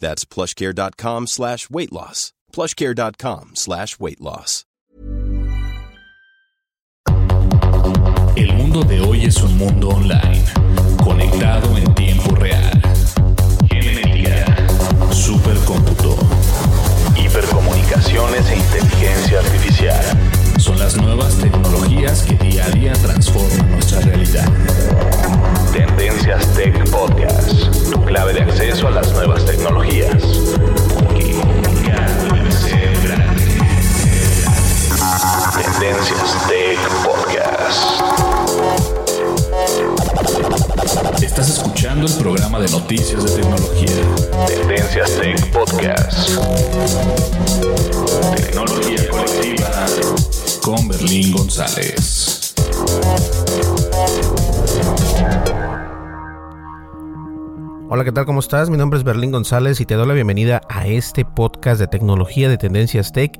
That's plushcare.com slash weight loss. Plushcare.com slash weight loss. El mundo de hoy es un mundo online, conectado en tiempo real. Genética, supercómputo, hipercomunicaciones e inteligencia artificial. Son las nuevas tecnologías que día a día transforman nuestra realidad. Tendencias Tech Podcast, tu clave de acceso a las nuevas tecnologías. Tendencias Tech Podcast. Estás escuchando el programa de noticias de tecnología. Tendencias Tech Podcast. Tecnología colectiva con Berlín González. Hola, ¿qué tal? ¿Cómo estás? Mi nombre es Berlín González y te doy la bienvenida a este podcast de tecnología de Tendencias Tech.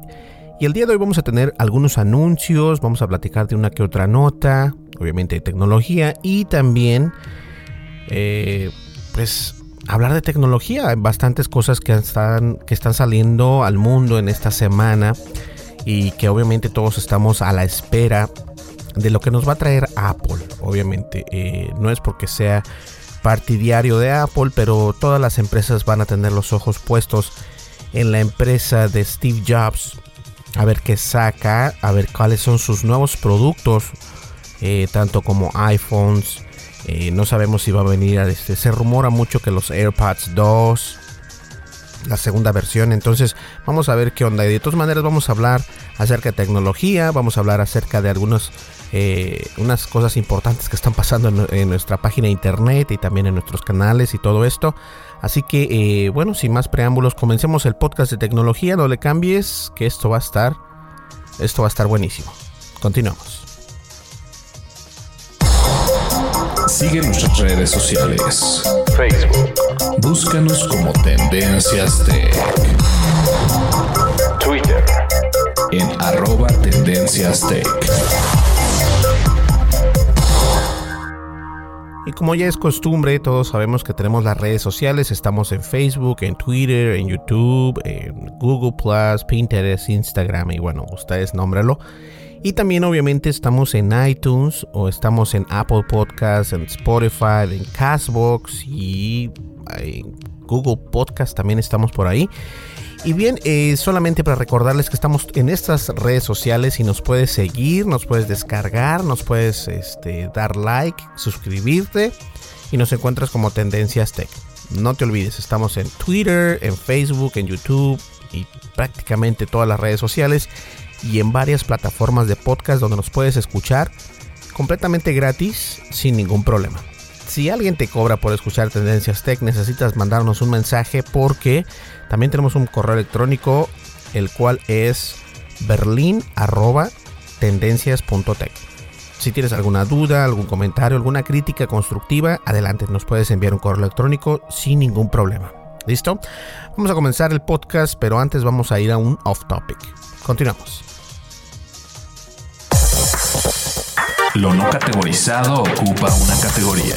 Y el día de hoy vamos a tener algunos anuncios, vamos a platicar de una que otra nota, obviamente de tecnología y también, eh, pues, hablar de tecnología. Hay bastantes cosas que están, que están saliendo al mundo en esta semana y que obviamente todos estamos a la espera de lo que nos va a traer Apple. Obviamente, eh, no es porque sea partidario de Apple, pero todas las empresas van a tener los ojos puestos en la empresa de Steve Jobs. A ver qué saca, a ver cuáles son sus nuevos productos, eh, tanto como iPhones. Eh, no sabemos si va a venir a este. Se rumora mucho que los AirPods 2, la segunda versión. Entonces, vamos a ver qué onda. Y de todas maneras, vamos a hablar acerca de tecnología, vamos a hablar acerca de algunos eh, unas cosas importantes que están pasando en, nuestra página de internet y también en nuestros canales y todo esto. Así que, eh, bueno, sin más preámbulos, comencemos el podcast de tecnología. No le cambies, que esto va a estar, esto va a estar buenísimo. Continuamos. Sigue nuestras redes sociales. Facebook. Búscanos como Tendencias Tech. Twitter. En arroba Tendencias Tech. Y como ya es costumbre, todos sabemos que tenemos las redes sociales. Estamos en Facebook, en Twitter, en YouTube, en Google Plus, Pinterest, Instagram y bueno, ustedes nómbralo. Y también obviamente estamos en iTunes o estamos en Apple Podcasts, en Spotify, en Castbox y en Google Podcast también estamos por ahí. Y bien, eh, solamente para recordarles que estamos en estas redes sociales y nos puedes seguir, nos puedes descargar, nos puedes este, dar like, suscribirte y nos encuentras como Tendencias Tech. No te olvides, estamos en Twitter, en Facebook, en YouTube y prácticamente todas las redes sociales y en varias plataformas de podcast donde nos puedes escuchar completamente gratis sin ningún problema. Si alguien te cobra por escuchar Tendencias Tech, necesitas mandarnos un mensaje porque también tenemos un correo electrónico, el cual es berlin.tendencias.tech. Si tienes alguna duda, algún comentario, alguna crítica constructiva, adelante, nos puedes enviar un correo electrónico sin ningún problema. ¿Listo? Vamos a comenzar el podcast, pero antes vamos a ir a un off topic. Continuamos. Lo no categorizado ocupa una categoría.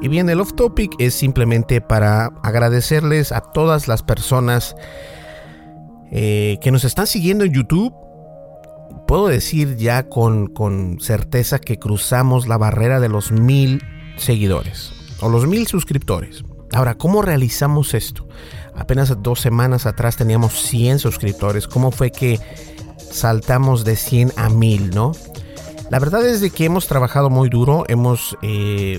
Y bien, el off topic es simplemente para agradecerles a todas las personas eh, que nos están siguiendo en YouTube. Puedo decir ya con, con certeza que cruzamos la barrera de los mil seguidores o los mil suscriptores. Ahora, ¿cómo realizamos esto? Apenas dos semanas atrás teníamos 100 suscriptores. ¿Cómo fue que saltamos de 100 a 1000, no? La verdad es de que hemos trabajado muy duro, hemos... Eh,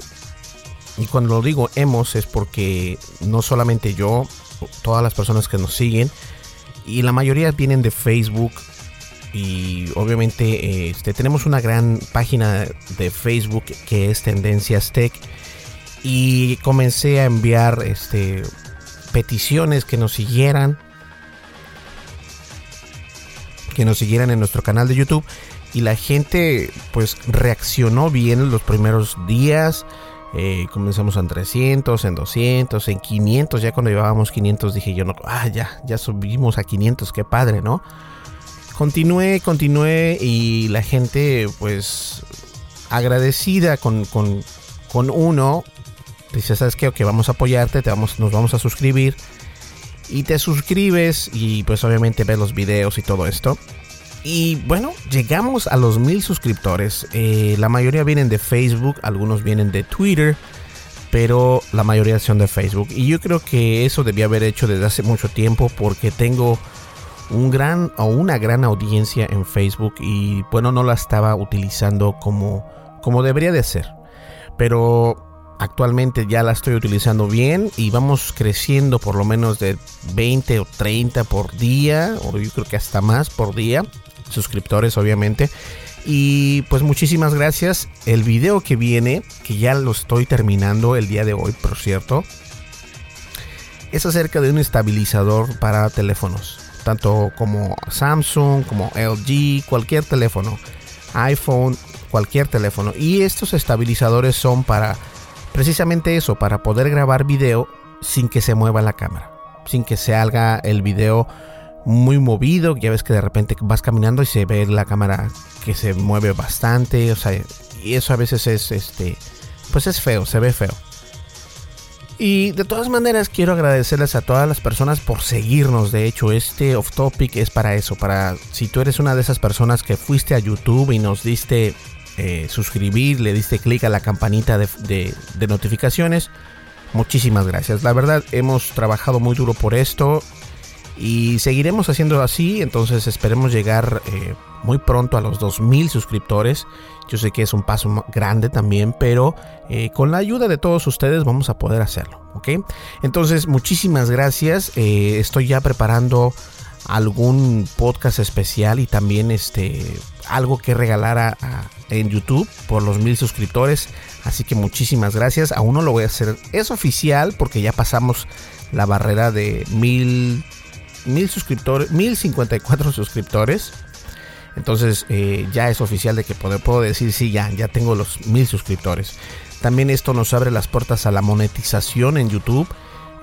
y cuando lo digo hemos es porque no solamente yo, todas las personas que nos siguen, y la mayoría vienen de Facebook, y obviamente este, tenemos una gran página de Facebook que es Tendencias Tech y comencé a enviar este, peticiones que nos siguieran que nos siguieran en nuestro canal de YouTube y la gente pues reaccionó bien los primeros días eh, comenzamos en 300, en 200, en 500. Ya cuando llevábamos 500 dije yo, no, ah, ya, ya subimos a 500, qué padre, ¿no? Continué, continué y la gente pues agradecida con, con, con uno. Dice, ¿sabes qué? Ok, vamos a apoyarte, te vamos, nos vamos a suscribir. Y te suscribes y pues obviamente ves los videos y todo esto. Y bueno, llegamos a los mil suscriptores. Eh, la mayoría vienen de Facebook, algunos vienen de Twitter, pero la mayoría son de Facebook. Y yo creo que eso debía haber hecho desde hace mucho tiempo porque tengo un gran o una gran audiencia en Facebook y bueno, no la estaba utilizando como, como debería de ser. Pero actualmente ya la estoy utilizando bien y vamos creciendo por lo menos de 20 o 30 por día, o yo creo que hasta más por día, suscriptores obviamente. Y pues muchísimas gracias. El video que viene, que ya lo estoy terminando el día de hoy, por cierto, es acerca de un estabilizador para teléfonos tanto como Samsung, como LG, cualquier teléfono, iPhone, cualquier teléfono. Y estos estabilizadores son para precisamente eso, para poder grabar video sin que se mueva la cámara, sin que se haga el video muy movido, ya ves que de repente vas caminando y se ve la cámara que se mueve bastante, o sea, y eso a veces es este pues es feo, se ve feo. Y de todas maneras quiero agradecerles a todas las personas por seguirnos. De hecho, este off topic es para eso, para si tú eres una de esas personas que fuiste a YouTube y nos diste eh, suscribir, le diste clic a la campanita de, notificaciones. Muchísimas gracias. La verdad hemos trabajado muy duro por esto y seguiremos haciendo así. Entonces esperemos llegar eh, muy pronto a los 2000 suscriptores. Yo sé que es un paso grande también, pero eh, con la ayuda de todos ustedes vamos a poder hacerlo. ¿ok? Entonces, muchísimas gracias. Eh, estoy ya preparando algún podcast especial y también este algo que regalar en YouTube por los mil suscriptores. Así que muchísimas gracias. Aún no lo voy a hacer. Es oficial porque ya pasamos la barrera de mil, mil suscriptores, mil cincuenta y cuatro suscriptores. Entonces eh, ya es oficial de que puedo, puedo decir, sí, ya, ya tengo los mil suscriptores. También esto nos abre las puertas a la monetización en YouTube.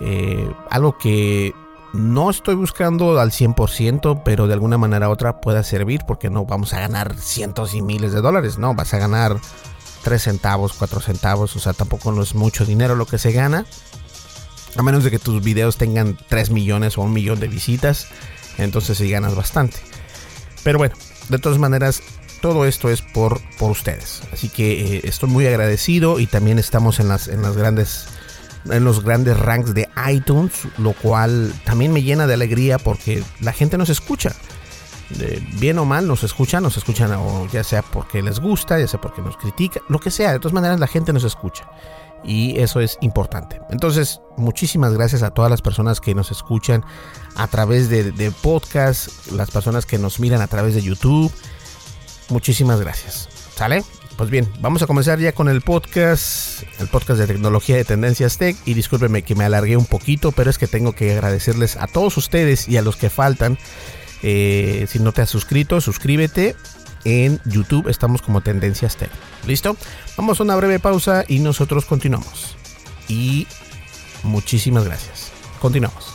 Eh, algo que no estoy buscando al 100%, pero de alguna manera u otra pueda servir porque no vamos a ganar cientos y miles de dólares, no, vas a ganar 3 centavos, 4 centavos, o sea, tampoco no es mucho dinero lo que se gana. A menos de que tus videos tengan 3 millones o un millón de visitas, entonces sí ganas bastante. Pero bueno, de todas maneras, todo esto es por, por ustedes. Así que eh, estoy muy agradecido y también estamos en las, en las grandes en los grandes ranks de iTunes, lo cual también me llena de alegría porque la gente nos escucha. bien o mal nos escuchan, nos escuchan o ya sea porque les gusta, ya sea porque nos critica, lo que sea, de todas maneras la gente nos escucha y eso es importante. Entonces, muchísimas gracias a todas las personas que nos escuchan a través de, podcast, las personas que nos miran a través de YouTube. Muchísimas gracias. ¿Sale? Pues bien, vamos a comenzar ya con el podcast, el podcast de tecnología de Tendencias Tech. Y discúlpenme que me alargué un poquito, pero es que tengo que agradecerles a todos ustedes y a los que faltan. Eh, si no te has suscrito, suscríbete en YouTube estamos como Tendencias Tech. ¿Listo? Vamos a una breve pausa y nosotros continuamos. Y muchísimas gracias. Continuamos.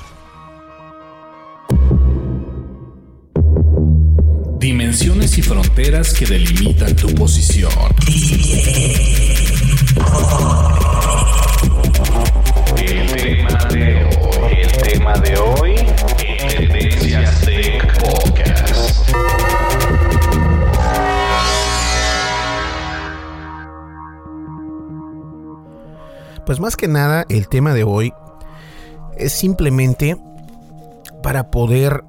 Dimensiones y fronteras que delimitan tu posición. El tema Pues más que nada, el tema de hoy es simplemente para poder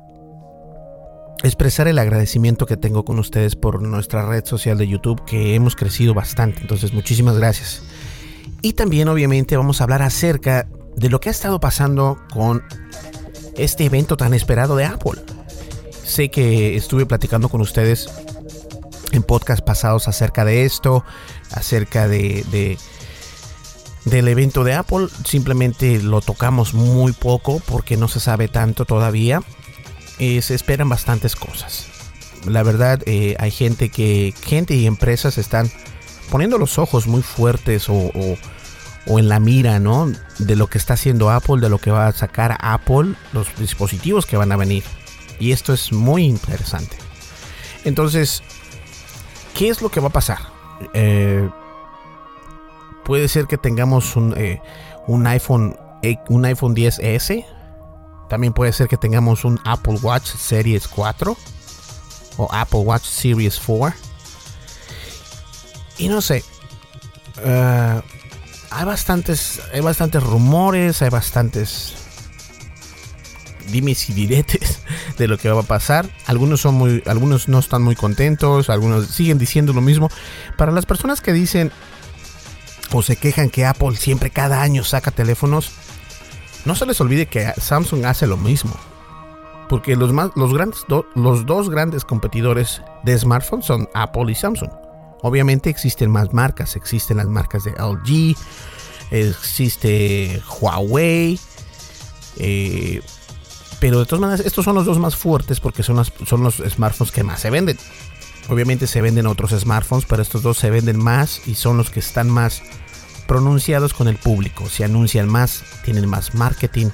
expresar el agradecimiento que tengo con ustedes por nuestra red social de YouTube, que hemos crecido bastante. Entonces, muchísimas gracias. Y también, obviamente, vamos a hablar acerca de lo que ha estado pasando con este evento tan esperado de Apple. Sé que estuve platicando con ustedes en podcast pasados acerca de esto, acerca de, del evento de Apple. Simplemente lo tocamos muy poco porque no se sabe tanto todavía. Eh, se esperan bastantes cosas. La verdad, eh, hay gente que, gente y empresas están poniendo los ojos muy fuertes o, o, en la mira, ¿no? De lo que está haciendo Apple, de lo que va a sacar Apple, los dispositivos que van a venir. Y esto es muy interesante. Entonces, ¿qué es lo que va a pasar? Eh, puede ser que tengamos un, un iPhone un iPhone 10S también puede ser que tengamos un Apple Watch Series 4 o Apple Watch Series 4. Y no sé. Eh, hay bastantes. Hay bastantes rumores. Hay bastantes. Dimes y diretes de lo que va a pasar. Algunos son muy. Algunos no están muy contentos. Algunos siguen diciendo lo mismo. Para las personas que dicen. O se quejan que Apple siempre cada año saca teléfonos no se les olvide que Samsung hace lo mismo. Porque los, más, los, grandes los dos grandes competidores de smartphones son Apple y Samsung. Obviamente existen más marcas. Existen las marcas de LG, existe Huawei. Eh, pero de todas maneras, estos son los dos más fuertes porque son, son los smartphones que más se venden. Obviamente se venden otros smartphones, pero estos dos se venden más y son los que están más pronunciados con el público, se anuncian más, tienen más marketing.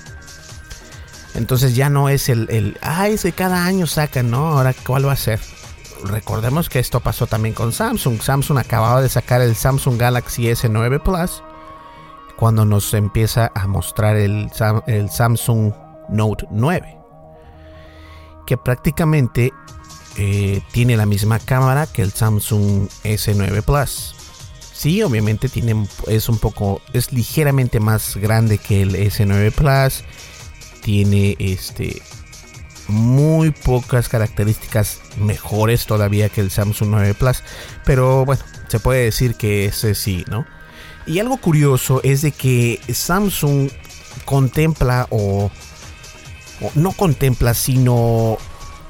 Entonces ya no es el, el ah, ese cada año sacan, ¿no? Ahora, ¿cuál va a ser? Recordemos que esto pasó también con Samsung. Samsung acababa de sacar el Samsung Galaxy S9 Plus cuando nos empieza a mostrar el, el Samsung Note 9, que prácticamente eh, tiene la misma cámara que el Samsung S9 Plus. Sí, obviamente tiene, es un poco, es ligeramente más grande que el S9 Plus. Tiene este muy pocas características mejores todavía que el Samsung 9 Plus. Pero bueno, se puede decir que ese sí, ¿no? Y algo curioso es de que Samsung contempla o, o no contempla, sino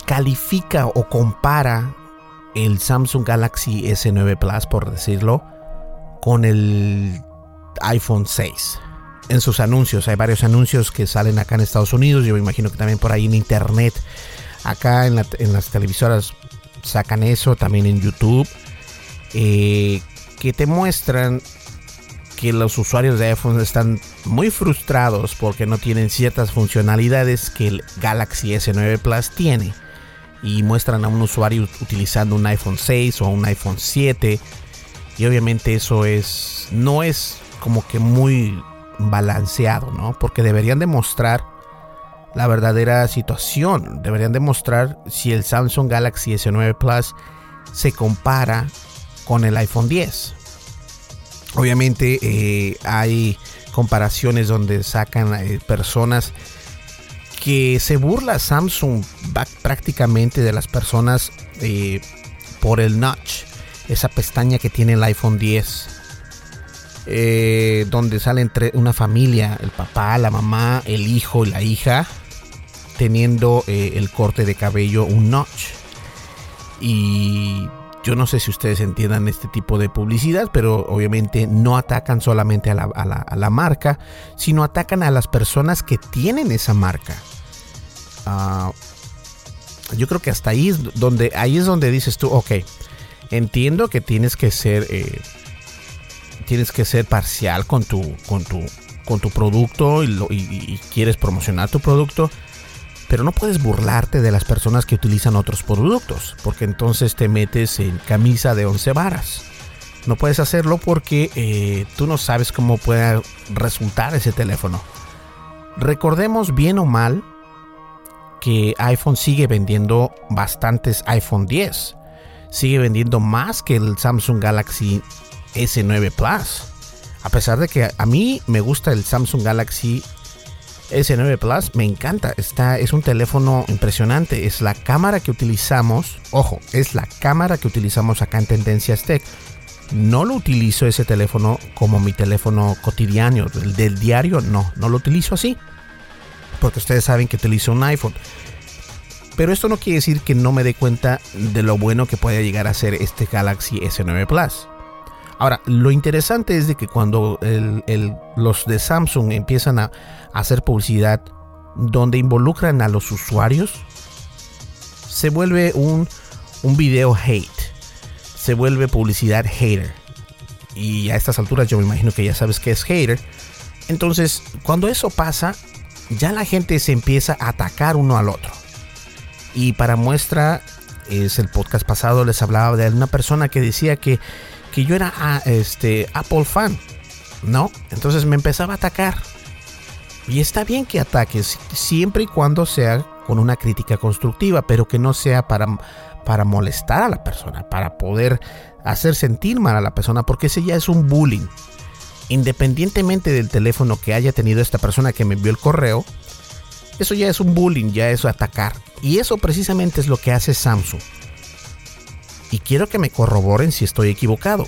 califica o compara el Samsung Galaxy S9 Plus, por decirlo, con el iPhone 6. En sus anuncios, hay varios anuncios que salen acá en Estados Unidos, yo me imagino que también por ahí en internet, acá en, las televisoras sacan eso, también en YouTube, eh, que te muestran que los usuarios de iPhone están muy frustrados porque no tienen ciertas funcionalidades que el Galaxy S9 Plus tiene. Y muestran a un usuario utilizando un iPhone 6 o un iPhone 7 y obviamente eso es, no es como que muy balanceado, ¿no? Porque deberían demostrar la verdadera situación. Deberían demostrar si el Samsung Galaxy S9 Plus se compara con el iPhone 10. Obviamente eh, hay comparaciones donde sacan eh, personas que se burla Samsung prácticamente de las personas eh, por el notch esa pestaña que tiene el iPhone 10. Eh, donde sale entre una familia, el papá, la mamá, el hijo y la hija, teniendo eh, el corte de cabello un notch. Y yo no sé si ustedes entiendan este tipo de publicidad, pero obviamente no atacan solamente a la, marca, sino atacan a las personas que tienen esa marca. Ah, yo creo que hasta ahí es donde, ahí es donde dices tú, ok, Entiendo que tienes que ser eh, tienes que ser parcial con tu con tu con tu producto y, quieres promocionar tu producto, pero no puedes burlarte de las personas que utilizan otros productos, porque entonces te metes en camisa de once varas. No puedes hacerlo porque eh, tú no sabes cómo puede resultar ese teléfono. Recordemos bien o mal que iPhone sigue vendiendo bastantes iPhone 10 sigue vendiendo más que el Samsung Galaxy S9 Plus. A pesar de que a mí me gusta el Samsung Galaxy S9 Plus, me encanta. Está, es un teléfono impresionante. Es la cámara que utilizamos. Ojo, es la cámara que utilizamos acá en Tendencias Tech. No lo utilizo ese teléfono como mi teléfono cotidiano, el del diario, no, no lo utilizo así. Porque ustedes saben que utilizo un iPhone. Pero esto no quiere decir que no me dé cuenta de lo bueno que puede llegar a ser este Galaxy S9 Plus. Ahora, lo interesante es de que cuando los de Samsung empiezan a, hacer publicidad donde involucran a los usuarios, se vuelve un, un video hate, se vuelve publicidad hater. Y a estas alturas yo me imagino que ya sabes que es hater. Entonces, cuando eso pasa, ya la gente se empieza a atacar uno al otro. Y para muestra, es el podcast pasado les hablaba de una persona que decía que yo era ah, este, Apple fan, ¿no? Entonces me empezaba a atacar. Y está bien que ataques, siempre y cuando sea con una crítica constructiva, pero que no sea para, para molestar a la persona, para poder hacer sentir mal a la persona, porque ese ya es un bullying. Independientemente del teléfono que haya tenido esta persona que me envió el correo, eso ya es un bullying, ya es atacar. Y eso precisamente es lo que hace Samsung y quiero que me corroboren si estoy equivocado.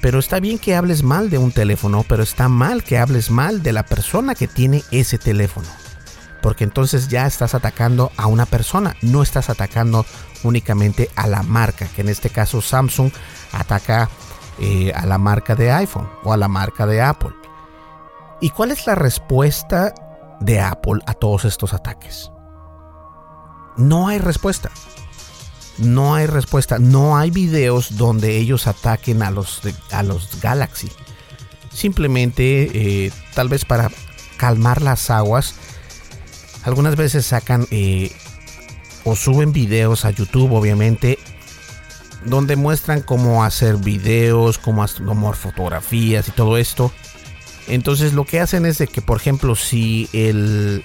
Pero está bien que hables mal de un teléfono, pero está mal que hables mal de la persona que tiene ese teléfono. Porque entonces ya estás atacando a una persona, no estás atacando únicamente a la marca, que en este caso Samsung ataca eh, a la marca de iPhone o a la marca de Apple. ¿Y cuál es la respuesta de Apple a todos estos ataques? No hay respuesta no hay respuesta. No hay videos donde ellos ataquen a los, a los Galaxy. Simplemente, eh, tal vez para calmar las aguas, algunas veces sacan eh, o suben videos a YouTube, obviamente, donde muestran cómo hacer videos, cómo, cómo fotografías y todo esto. Entonces lo que hacen es de que, por ejemplo, si el,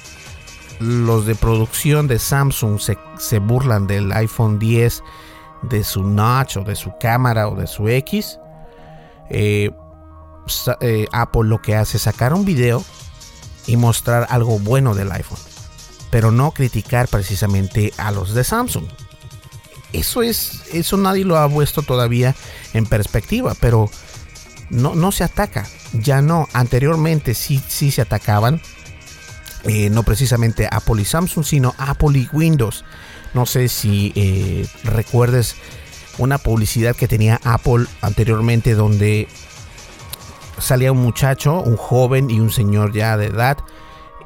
los de producción de Samsung se, burlan del iPhone 10, de su notch o de su cámara o de su X, eh, eh, Apple lo que hace es sacar un video y mostrar algo bueno del iPhone, pero no criticar precisamente a los de Samsung. Eso es, eso nadie lo ha puesto todavía en perspectiva, pero no, no se ataca. Ya no, anteriormente sí, sí se atacaban eh, no precisamente Apple y Samsung, sino Apple y Windows. No sé si eh, recuerdes una publicidad que tenía Apple anteriormente donde salía un muchacho, un joven y un señor ya de edad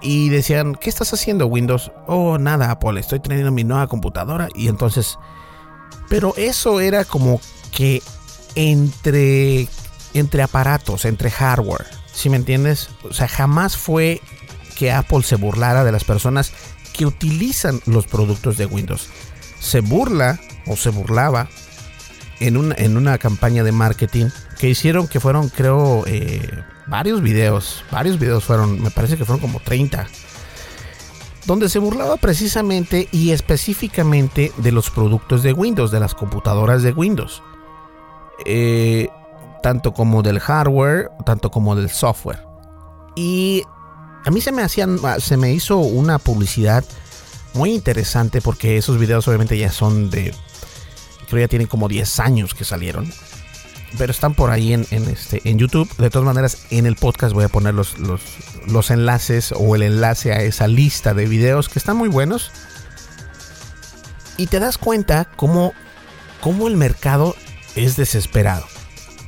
y decían, ¿qué estás haciendo Windows? Oh, nada Apple, estoy teniendo mi nueva computadora y entonces... Pero eso era como que entre, entre aparatos, entre hardware, si me entiendes? O sea, jamás fue que Apple se burlara de las personas que utilizan los productos de Windows. Se burla o se burlaba en una, en una campaña de marketing que hicieron que fueron, creo, eh, varios videos. Varios videos fueron, me parece que fueron como 30. Donde se burlaba precisamente y específicamente de los productos de Windows, de las computadoras de Windows. Eh, tanto como del hardware, tanto como del software. Y a mí se me hacían, ah, se me hizo una publicidad muy interesante porque esos videos obviamente ya son de, creo ya tienen como 10 años que salieron. Pero están por ahí en, este, en YouTube. De todas maneras, en el podcast voy a poner los, los, enlaces o el enlace a esa lista de videos que están muy buenos. Y te das cuenta cómo, cómo el mercado es desesperado.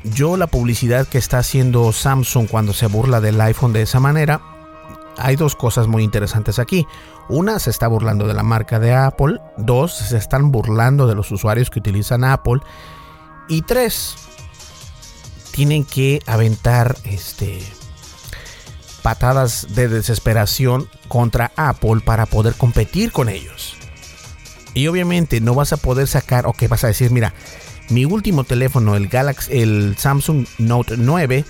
Yo la publicidad que está haciendo Samsung cuando se burla del iPhone de esa manera, hay dos cosas muy interesantes aquí. Una, se está burlando de la marca de Apple. Dos, se están burlando de los usuarios que utilizan Apple. Y tres, tienen que aventar este, patadas de desesperación contra Apple para poder competir con ellos. Y obviamente no vas a poder sacar, o que vas a decir, mira, mi último teléfono, el Galaxy, el Samsung Note 9,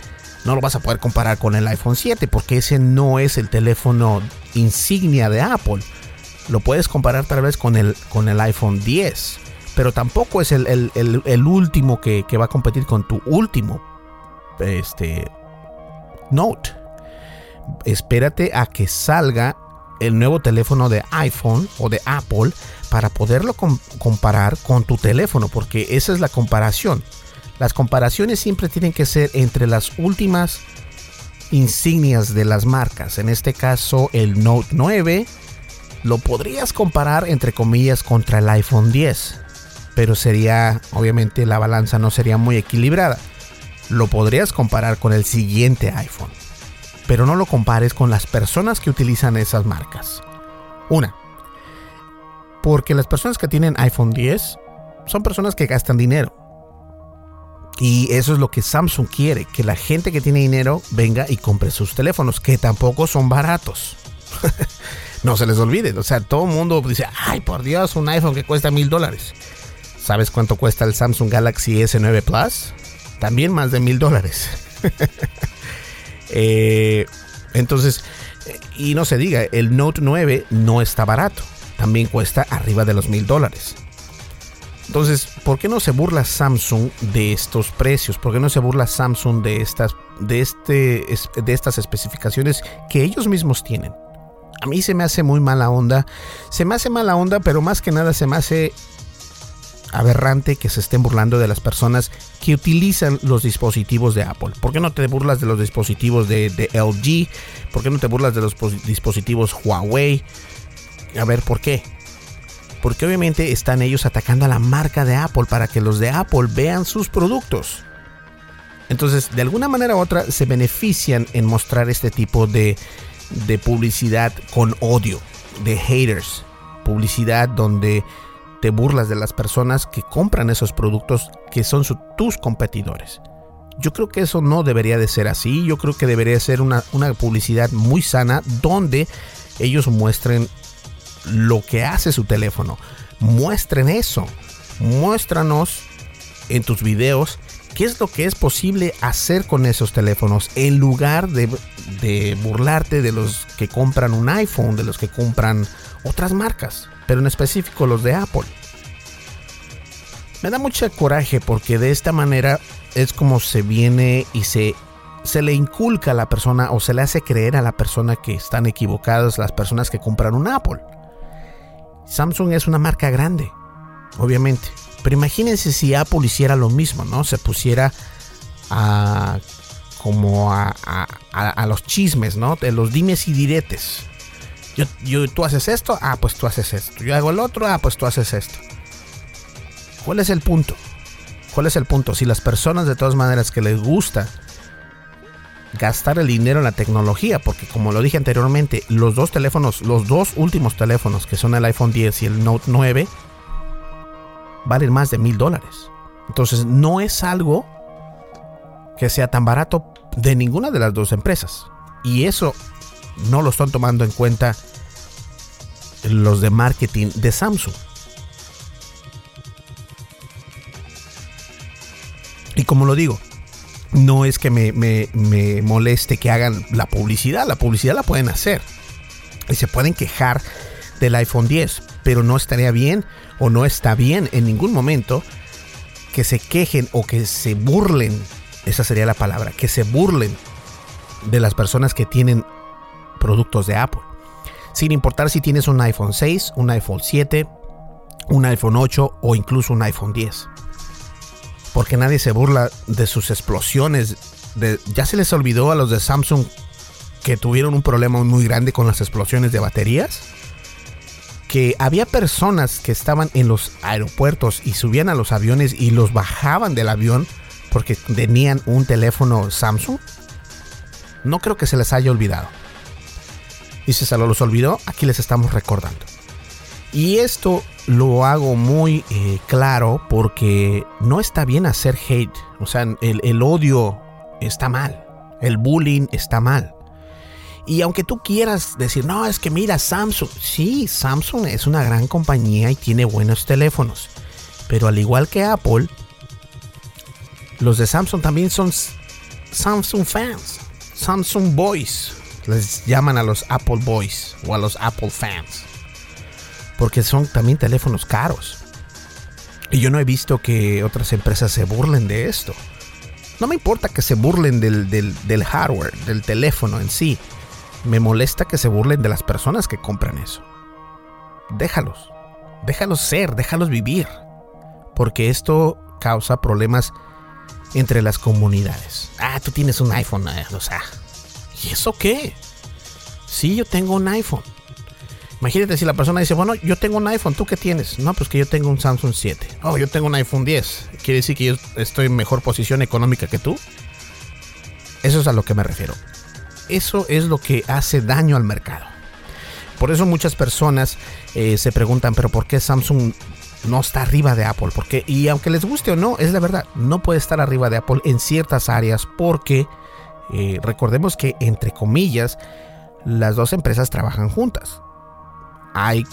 no lo vas a poder comparar con el iPhone 7 porque ese no es el teléfono insignia de Apple. Lo puedes comparar tal vez con el, con el iPhone 10, pero tampoco es el, último que, va a competir con tu último este, Note. Espérate a que salga el nuevo teléfono de iPhone o de Apple para poderlo comparar con tu teléfono, porque esa es la comparación. Las comparaciones siempre tienen que ser entre las últimas insignias de las marcas. En este caso, el Note 9 lo podrías comparar entre comillas contra el iPhone 10, pero sería, obviamente, la balanza no sería muy equilibrada. Lo podrías comparar con el siguiente iPhone, pero no lo compares con las personas que utilizan esas marcas. Una, porque las personas que tienen iPhone 10 son personas que gastan dinero. Y eso es lo que Samsung quiere, que la gente que tiene dinero venga y compre sus teléfonos, que tampoco son baratos. no se les olvide, o sea, todo el mundo dice, ay, por Dios, un iPhone que cuesta mil dólares. ¿Sabes cuánto cuesta el Samsung Galaxy S9 Plus? También más de mil dólares. Eh, entonces, y no se diga, el Note 9 no está barato, también cuesta arriba de los mil dólares. Entonces, ¿por qué no se burla Samsung de estos precios? ¿Por qué no se burla Samsung de estas, de este, de estas especificaciones que ellos mismos tienen? A mí se me hace muy mala onda. Se me hace mala onda, pero más que nada se me hace aberrante que se estén burlando de las personas que utilizan los dispositivos de Apple. ¿Por qué no te burlas de los dispositivos de, de LG? ¿Por qué no te burlas de los dispositivos Huawei? A ver, ¿por qué? Porque obviamente están ellos atacando a la marca de Apple para que los de Apple vean sus productos. Entonces, de alguna manera u otra, se benefician en mostrar este tipo de, publicidad con odio, de haters. Publicidad donde te burlas de las personas que compran esos productos que son tus competidores. Yo creo que eso no debería de ser así. Yo creo que debería ser una, una publicidad muy sana donde ellos muestren lo que hace su teléfono. Muestren eso. Muéstranos en tus videos qué es lo que es posible hacer con esos teléfonos en lugar de, burlarte de los que compran un iPhone, de los que compran otras marcas, pero en específico los de Apple. Me da mucho coraje porque de esta manera es como se viene y se, se le inculca a la persona o se le hace creer a la persona que están equivocadas las personas que compran un Apple. Samsung es una marca grande, obviamente. Pero imagínense si Apple hiciera lo mismo, ¿no? Se pusiera a como a, los chismes, ¿no? De los dimes y diretes. Yo, yo, tú haces esto, ah, pues tú haces esto. Yo hago el otro, ah, pues tú haces esto. ¿Cuál es el punto? ¿Cuál es el punto? Si las personas de todas maneras que les gusta gastar el dinero en la tecnología, porque como lo dije anteriormente, los dos teléfonos, los dos últimos teléfonos, que son el iPhone 10 y el Note 9, valen más de mil dólares. Entonces no es algo que sea tan barato de ninguna de las dos empresas. Y eso no lo están tomando en cuenta los de marketing de Samsung. Y como lo digo, no es que me, moleste que hagan la publicidad, la publicidad la pueden hacer y se pueden quejar del iPhone 10, pero no estaría bien o no está bien en ningún momento que se quejen o que se burlen, esa sería la palabra, que se burlen de las personas que tienen productos de Apple. Sin importar si tienes un iPhone 6, un iPhone 7, un iPhone 8 o incluso un iPhone 10 porque nadie se burla de sus explosiones. Ya se les olvidó a los de Samsung que tuvieron un problema muy grande con las explosiones de baterías. Que había personas que estaban en los aeropuertos y subían a los aviones y los bajaban del avión porque tenían un teléfono Samsung. No creo que se les haya olvidado. Y si se los olvidó, aquí les estamos recordando. Y esto lo hago muy eh, claro porque no está bien hacer hate. O sea, el, odio está mal. El bullying está mal. Y aunque tú quieras decir, no, es que mira, Samsung. Sí, Samsung es una gran compañía y tiene buenos teléfonos. Pero al igual que Apple, los de Samsung también son Samsung fans. Samsung Boys. Les llaman a los Apple Boys o a los Apple fans porque son también teléfonos caros. Y yo no he visto que otras empresas se burlen de esto. No me importa que se burlen del, del, hardware, del teléfono en sí. Me molesta que se burlen de las personas que compran eso. Déjalos. Déjalos ser, déjalos vivir. Porque esto causa problemas entre las comunidades. Ah, tú tienes un iPhone, eh, o sea. ¿Y eso qué? Sí, yo tengo un iPhone. Imagínate si la persona dice, bueno, yo tengo un iPhone, ¿tú qué tienes? No, pues que yo tengo un Samsung 7. Oh, yo tengo un iPhone 10. ¿Quiere decir que yo estoy en mejor posición económica que tú? Eso es a lo que me refiero. Eso es lo que hace daño al mercado. Por eso muchas personas eh, se preguntan, pero ¿por qué Samsung no está arriba de Apple? Porque, y aunque les guste o no, es la verdad, no puede estar arriba de Apple en ciertas áreas porque eh, recordemos que, entre comillas, las dos empresas trabajan juntas hay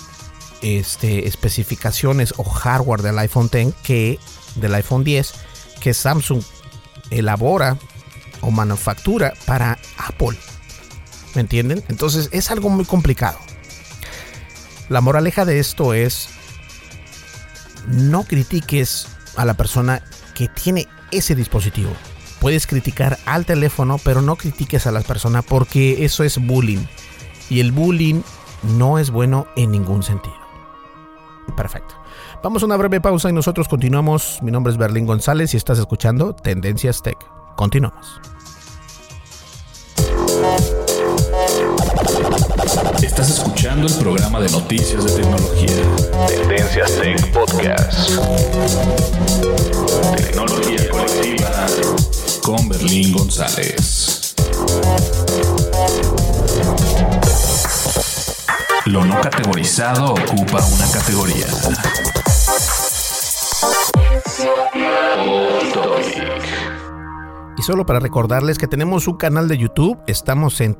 este, especificaciones o hardware del iPhone 10 que del iPhone 10 que Samsung elabora o manufactura para Apple. ¿Me entienden? Entonces es algo muy complicado. La moraleja de esto es no critiques a la persona que tiene ese dispositivo. Puedes criticar al teléfono, pero no critiques a la persona porque eso es bullying. Y el bullying no es bueno en ningún sentido. Perfecto. Vamos a una breve pausa y nosotros continuamos. Mi nombre es Berlín González y estás escuchando Tendencias Tech. Continuamos. Estás escuchando el programa de noticias de tecnología. Tendencias Tech Podcast. Tecnología colectiva con Berlín González. Lo no categorizado ocupa una categoría. Y solo para recordarles que tenemos un canal de YouTube, estamos en,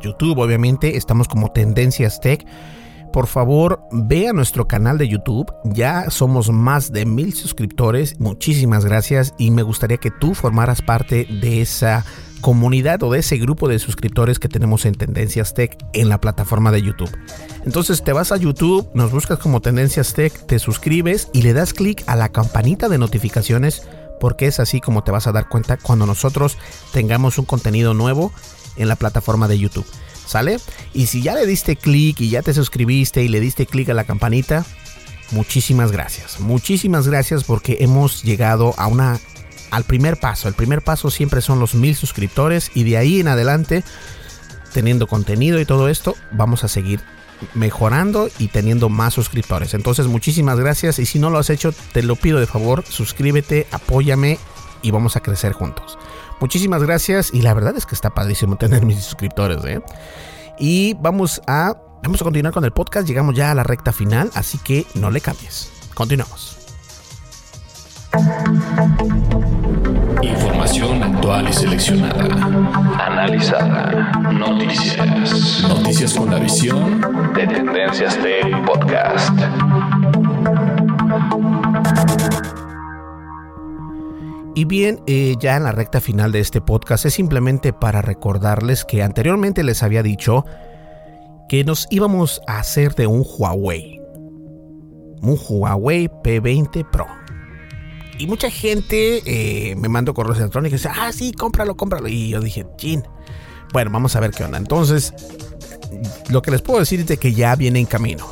YouTube obviamente, estamos como Tendencias Tech. Por favor, ve a nuestro canal de YouTube. Ya somos más de mil suscriptores. Muchísimas gracias y me gustaría que tú formaras parte de esa comunidad o de ese grupo de suscriptores que tenemos en Tendencias Tech en la plataforma de YouTube. Entonces te vas a YouTube, nos buscas como Tendencias Tech, te suscribes y le das clic a la campanita de notificaciones porque es así como te vas a dar cuenta cuando nosotros tengamos un contenido nuevo en la plataforma de YouTube. ¿Sale? Y si ya le diste clic y ya te suscribiste y le diste clic a la campanita, muchísimas gracias. Muchísimas gracias porque hemos llegado a una al primer paso. El primer paso siempre son los mil suscriptores y de ahí en adelante, teniendo contenido y todo esto, vamos a seguir mejorando y teniendo más suscriptores. Entonces, muchísimas gracias y si no lo has hecho, te lo pido de favor, suscríbete, apóyame y vamos a crecer juntos. Muchísimas gracias y la verdad es que está padrísimo tener mis suscriptores. ¿eh? Y vamos a, vamos a continuar con el podcast, llegamos ya a la recta final, así que no le cambies. Continuamos. Información actual y seleccionada. Analizada. Noticias. Noticias con la visión de Tendencias Tech Podcast. Y bien, eh, ya en la recta final de este podcast es simplemente para recordarles que anteriormente les había dicho que nos íbamos a hacer de un Huawei. Un Huawei P20 Pro. Y mucha gente eh, me mandó correos electrónicos y dice, ah, sí, cómpralo, cómpralo. Y yo dije, chin. Bueno, vamos a ver qué onda. Entonces, lo que les puedo decir es que ya viene en camino.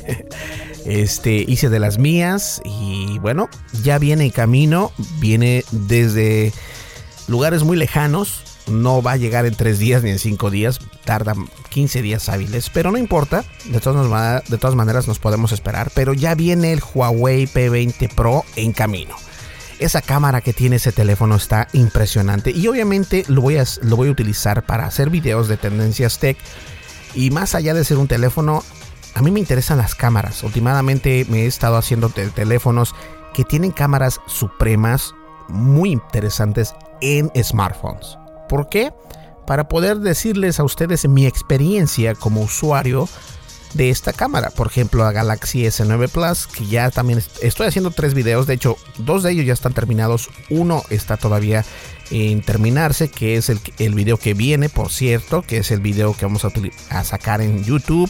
este, hice de las mías y bueno, ya viene en camino. Viene desde lugares muy lejanos no va a llegar en tres días ni en cinco días, tarda 15 días hábiles, pero no importa, de todas, maneras nos podemos esperar, pero ya viene el Huawei P20 Pro en camino. Esa cámara que tiene ese teléfono está impresionante y obviamente lo voy a, lo voy a utilizar para hacer videos de tendencias tech y más allá de ser un teléfono, a mí me interesan las cámaras. Últimamente me he estado haciendo teléfonos que tienen cámaras supremas muy interesantes en smartphones. ¿Por qué? Para poder decirles a ustedes mi experiencia como usuario de esta cámara. Por ejemplo, la Galaxy S9 Plus, que ya también estoy haciendo tres videos. De hecho, dos de ellos ya están terminados. Uno está todavía en terminarse, que es el, video que viene, por cierto, que es el video que vamos a, sacar en YouTube.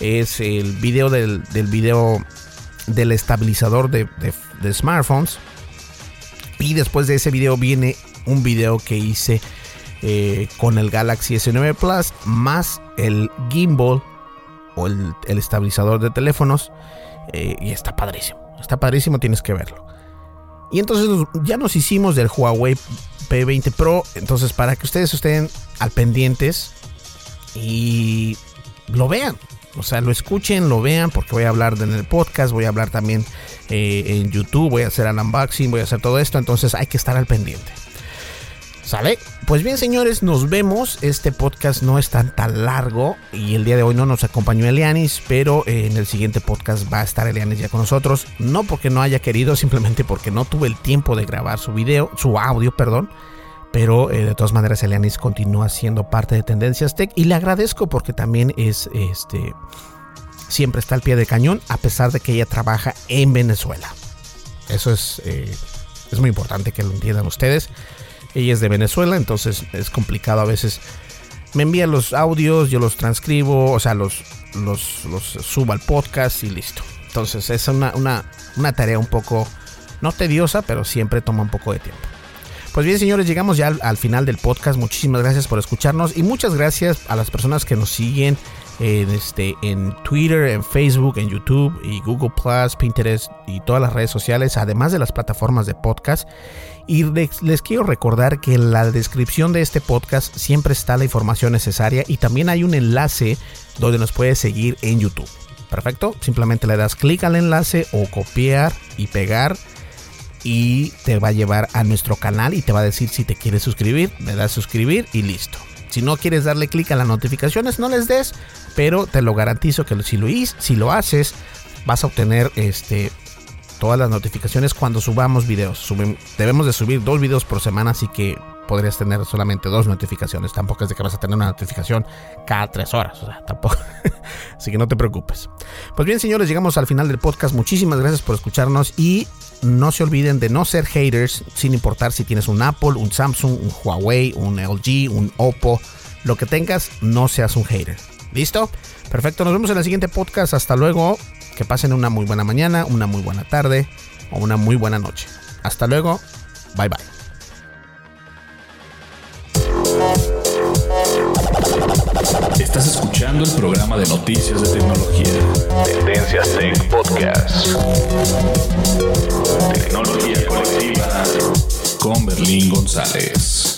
Es el video del, del video del estabilizador de, de smartphones Y después de ese video viene un video que hice eh, con el Galaxy S9 Plus más el gimbal o el, estabilizador de teléfonos. Eh, y está padrísimo. Está padrísimo, tienes que verlo. Y entonces ya nos hicimos del Huawei P20 Pro. Entonces para que ustedes estén al pendientes y lo vean. O sea, lo escuchen, lo vean, porque voy a hablar en el podcast, voy a hablar también eh, en YouTube, voy a hacer el unboxing, voy a hacer todo esto, entonces hay que estar al pendiente. ¿Sale? Pues bien, señores, nos vemos. Este podcast no es tan tan largo y el día de hoy no nos acompañó Elianis, pero eh, en el siguiente podcast va a estar Elianis ya con nosotros. No porque no haya querido, simplemente porque no tuve el tiempo de grabar su video, su audio, perdón. Pero eh, de todas maneras, Elianis continúa siendo parte de Tendencias Tech y le agradezco porque también es este siempre está al pie de cañón, a pesar de que ella trabaja en Venezuela. Eso es, eh, es muy importante que lo entiendan ustedes. Ella es de Venezuela, entonces es complicado a veces. Me envía los audios, yo los transcribo, o sea, los, los, subo al podcast y listo. Entonces es una, una, tarea un poco, no tediosa, pero siempre toma un poco de tiempo. Pues bien, señores, llegamos ya al, final del podcast. Muchísimas gracias por escucharnos y muchas gracias a las personas que nos siguen en, este, en Twitter, en Facebook, en YouTube y Google Plus, Pinterest y todas las redes sociales, además de las plataformas de podcast. Y les, quiero recordar que en la descripción de este podcast siempre está la información necesaria y también hay un enlace donde nos puedes seguir en YouTube. Perfecto, simplemente le das clic al enlace o copiar y pegar y te va a llevar a nuestro canal y te va a decir si te quieres suscribir, le das suscribir y listo. Si no quieres darle clic a las notificaciones, no les des, pero te lo garantizo que si lo, si lo haces, vas a obtener este, todas las notificaciones cuando subamos videos. debemos de subir dos videos por semana, así que podrías tener solamente dos notificaciones. Tampoco es de que vas a tener una notificación cada tres horas. O sea, tampoco. así que no te preocupes. Pues bien, señores, llegamos al final del podcast. Muchísimas gracias por escucharnos y no se olviden de no ser haters, sin importar si tienes un Apple, un Samsung, un Huawei, un LG, un Oppo, lo que tengas, no seas un hater. ¿Listo? Perfecto, nos vemos en el siguiente podcast. Hasta luego. Que pasen una muy buena mañana, una muy buena tarde o una muy buena noche. Hasta luego. Bye bye. Estás escuchando el programa de noticias de tecnología. Tendencias Tech Podcast. Tecnología colectiva con Berlín González.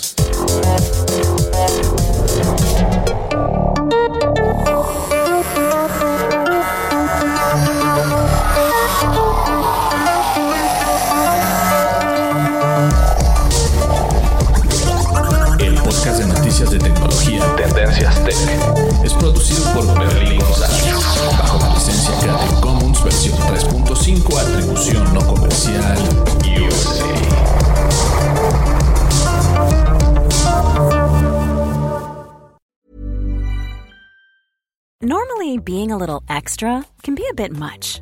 Producido por Berlín González, bajo la licencia Creative Commons versión 3.5, atribución no comercial, USA. Normally, being a little extra can be a bit much,